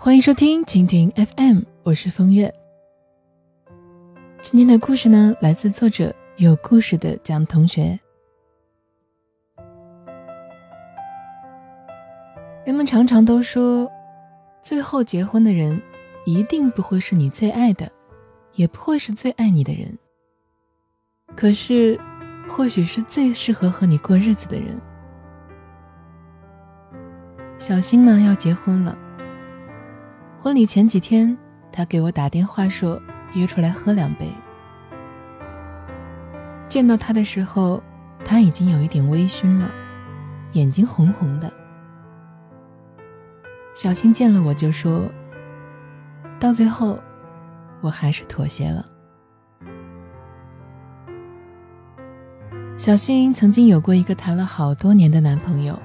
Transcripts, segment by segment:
欢迎收听蜻蜓 FM，我是风月。今天的故事呢，来自作者有故事的蒋同学。人们常常都说，最后结婚的人一定不会是你最爱的，也不会是最爱你的人。可是，或许是最适合和你过日子的人。小新呢，要结婚了。婚礼前几天，他给我打电话说约出来喝两杯。见到他的时候，他已经有一点微醺了，眼睛红红的。小新见了我就说：“到最后，我还是妥协了。”小新曾经有过一个谈了好多年的男朋友，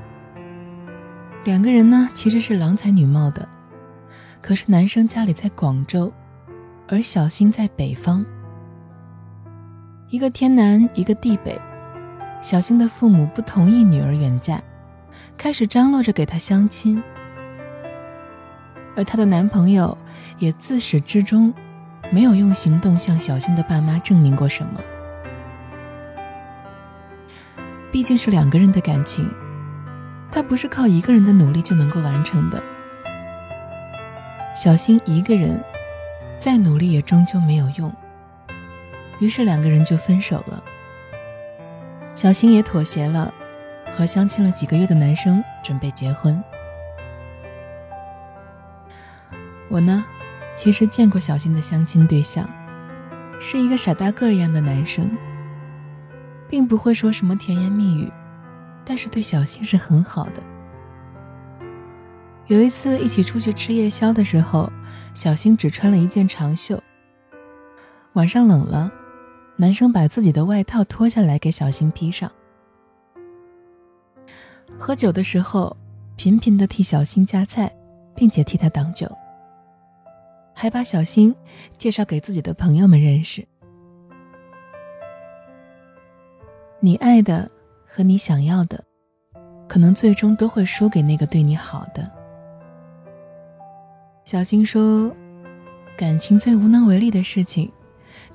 两个人呢其实是郎才女貌的。可是男生家里在广州，而小新在北方，一个天南，一个地北。小新的父母不同意女儿远嫁，开始张罗着给她相亲，而她的男朋友也自始至终没有用行动向小新的爸妈证明过什么。毕竟是两个人的感情，他不是靠一个人的努力就能够完成的。小新一个人，再努力也终究没有用。于是两个人就分手了。小新也妥协了，和相亲了几个月的男生准备结婚。我呢，其实见过小新的相亲对象，是一个傻大个一样的男生，并不会说什么甜言蜜语，但是对小新是很好的。有一次一起出去吃夜宵的时候，小新只穿了一件长袖。晚上冷了，男生把自己的外套脱下来给小新披上。喝酒的时候，频频的替小新夹菜，并且替他挡酒，还把小新介绍给自己的朋友们认识。你爱的和你想要的，可能最终都会输给那个对你好的。小新说：“感情最无能为力的事情，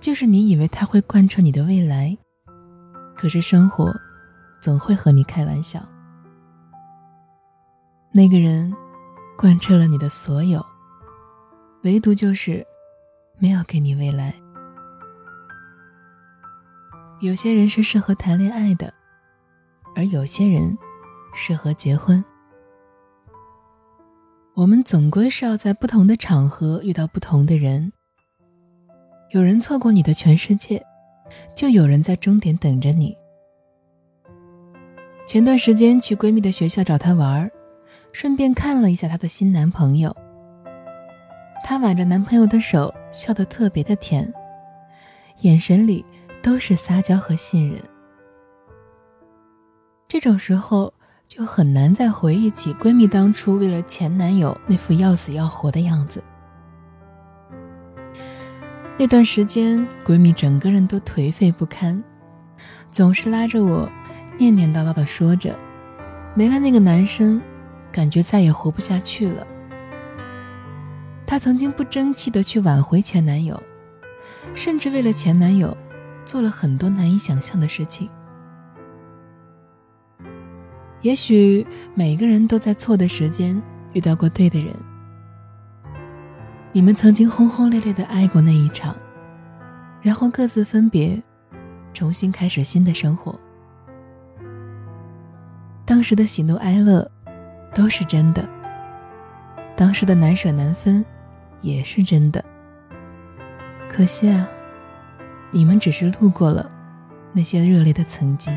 就是你以为他会贯彻你的未来，可是生活总会和你开玩笑。那个人贯彻了你的所有，唯独就是没有给你未来。有些人是适合谈恋爱的，而有些人适合结婚。”我们总归是要在不同的场合遇到不同的人。有人错过你的全世界，就有人在终点等着你。前段时间去闺蜜的学校找她玩顺便看了一下她的新男朋友。她挽着男朋友的手，笑得特别的甜，眼神里都是撒娇和信任。这种时候。就很难再回忆起闺蜜当初为了前男友那副要死要活的样子。那段时间，闺蜜整个人都颓废不堪，总是拉着我，念念叨叨的说着：“没了那个男生，感觉再也活不下去了。”她曾经不争气的去挽回前男友，甚至为了前男友，做了很多难以想象的事情。也许每个人都在错的时间遇到过对的人，你们曾经轰轰烈烈的爱过那一场，然后各自分别，重新开始新的生活。当时的喜怒哀乐都是真的，当时的难舍难分也是真的。可惜啊，你们只是路过了那些热烈的曾经。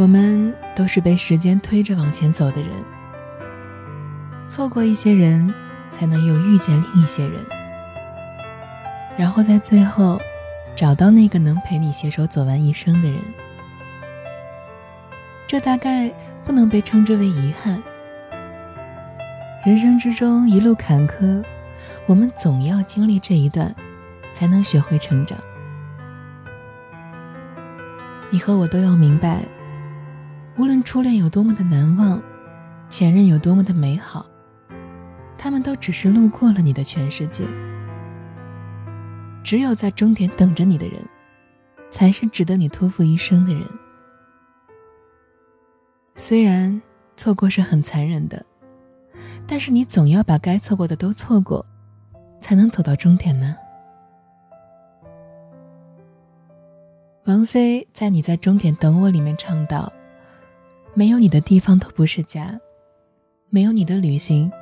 我们都是被时间推着往前走的人，错过一些人，才能又遇见另一些人，然后在最后，找到那个能陪你携手走完一生的人。这大概不能被称之为遗憾。人生之中一路坎坷，我们总要经历这一段，才能学会成长。你和我都要明白。无论初恋有多么的难忘，前任有多么的美好，他们都只是路过了你的全世界。只有在终点等着你的人，才是值得你托付一生的人。虽然错过是很残忍的，但是你总要把该错过的都错过，才能走到终点呢。王菲在《你在终点等我》里面唱道：“没有你的地方都不是家，没有你的旅行，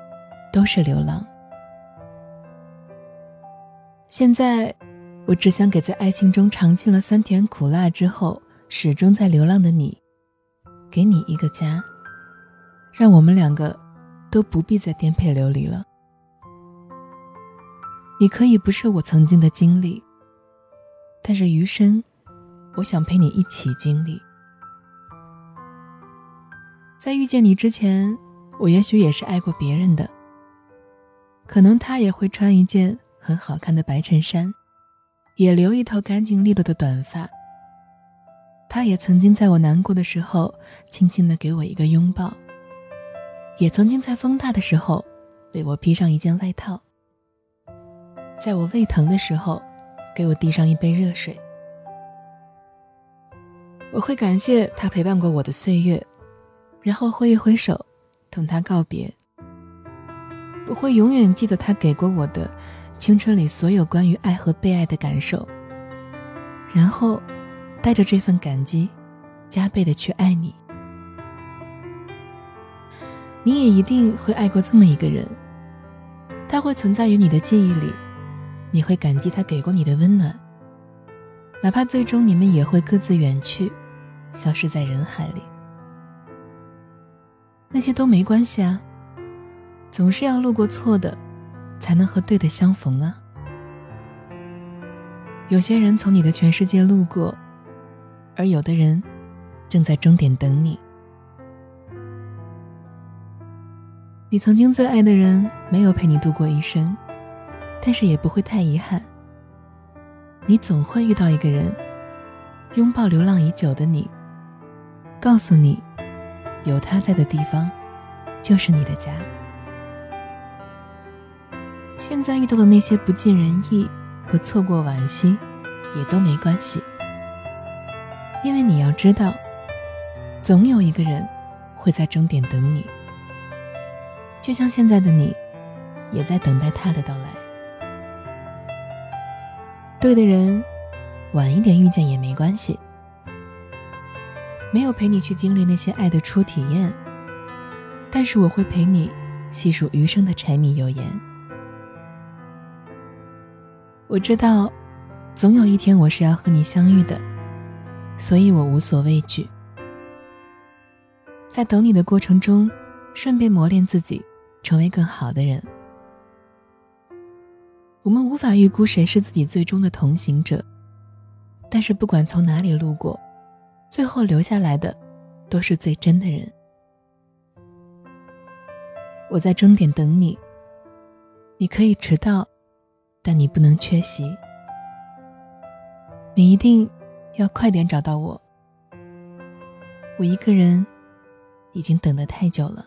都是流浪。”现在，我只想给在爱情中尝尽了酸甜苦辣之后，始终在流浪的你，给你一个家，让我们两个都不必再颠沛流离了。你可以不是我曾经的经历，但是余生。我想陪你一起经历，在遇见你之前，我也许也是爱过别人的。可能他也会穿一件很好看的白衬衫，也留一头干净利落的短发。他也曾经在我难过的时候，轻轻的给我一个拥抱，也曾经在风大的时候，为我披上一件外套，在我胃疼的时候，给我递上一杯热水。我会感谢他陪伴过我的岁月，然后挥一挥手，同他告别。我会永远记得他给过我的青春里所有关于爱和被爱的感受，然后带着这份感激，加倍的去爱你。你也一定会爱过这么一个人，他会存在于你的记忆里，你会感激他给过你的温暖。哪怕最终你们也会各自远去，消失在人海里，那些都没关系啊。总是要路过错的，才能和对的相逢啊。有些人从你的全世界路过，而有的人正在终点等你。你曾经最爱的人没有陪你度过一生，但是也不会太遗憾。你总会遇到一个人，拥抱流浪已久的你，告诉你，有他在的地方，就是你的家。现在遇到的那些不尽人意和错过惋惜，也都没关系，因为你要知道，总有一个人会在终点等你，就像现在的你，也在等待他的到来。对的人，晚一点遇见也没关系。没有陪你去经历那些爱的初体验，但是我会陪你细数余生的柴米油盐。我知道，总有一天我是要和你相遇的，所以我无所畏惧。在等你的过程中，顺便磨练自己，成为更好的人。我们无法预估谁是自己最终的同行者，但是不管从哪里路过，最后留下来的都是最真的人。我在终点等你，你可以迟到，但你不能缺席。你一定要快点找到我，我一个人已经等得太久了。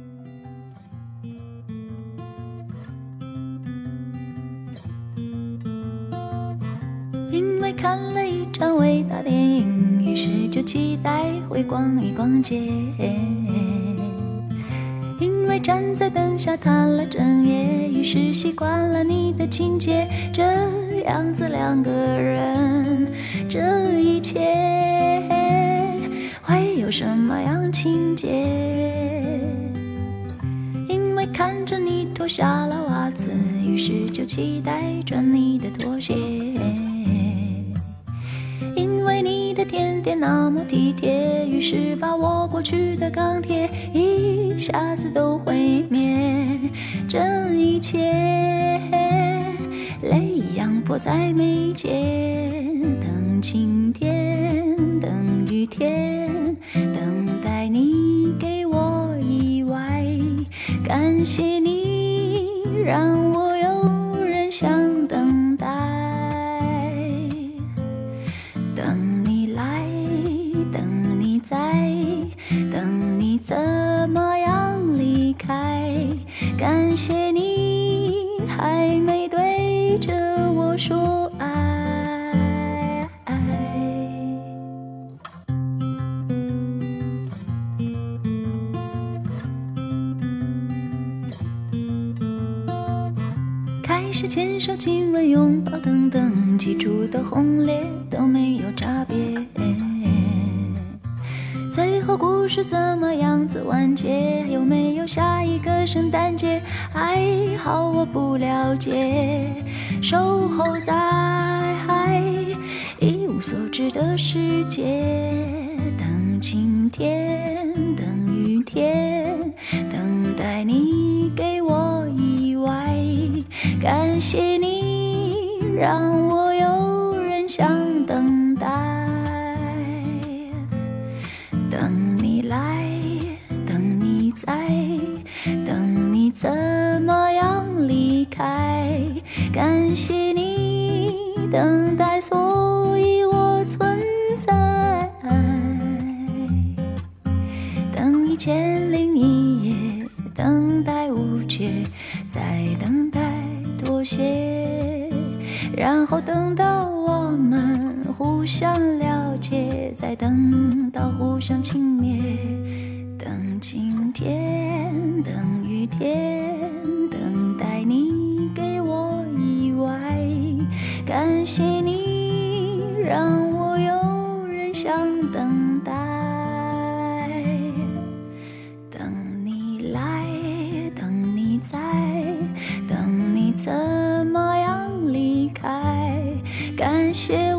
看了一场伟大电影，于是就期待会逛一逛街。因为站在灯下谈了整夜，于是习惯了你的情节。这样子两个人，这一切会有什么样情节？因为看着你脱下了袜子。于是就期待穿你的拖鞋。点那么体贴，于是把我过去的钢铁一下子都毁灭。这一切，泪一样迫在眉间，等晴天，等雨天，等待你给我意外。感谢你，让我是牵手、亲吻、拥抱等等，起初的轰烈都没有差别。最后故事怎么样子完结？有没有下一个圣诞节？还好我不了解。守候在一无所知的世界，等晴天，感谢你，让我有人想等待。等你来，等你在，等你怎么样离开？感谢你等待，想了解，再等到互相轻蔑。等晴天，等雨天，等待你给我意外。感谢你，让我有人想等待。等你来，等你在，等你怎么样离开？感谢。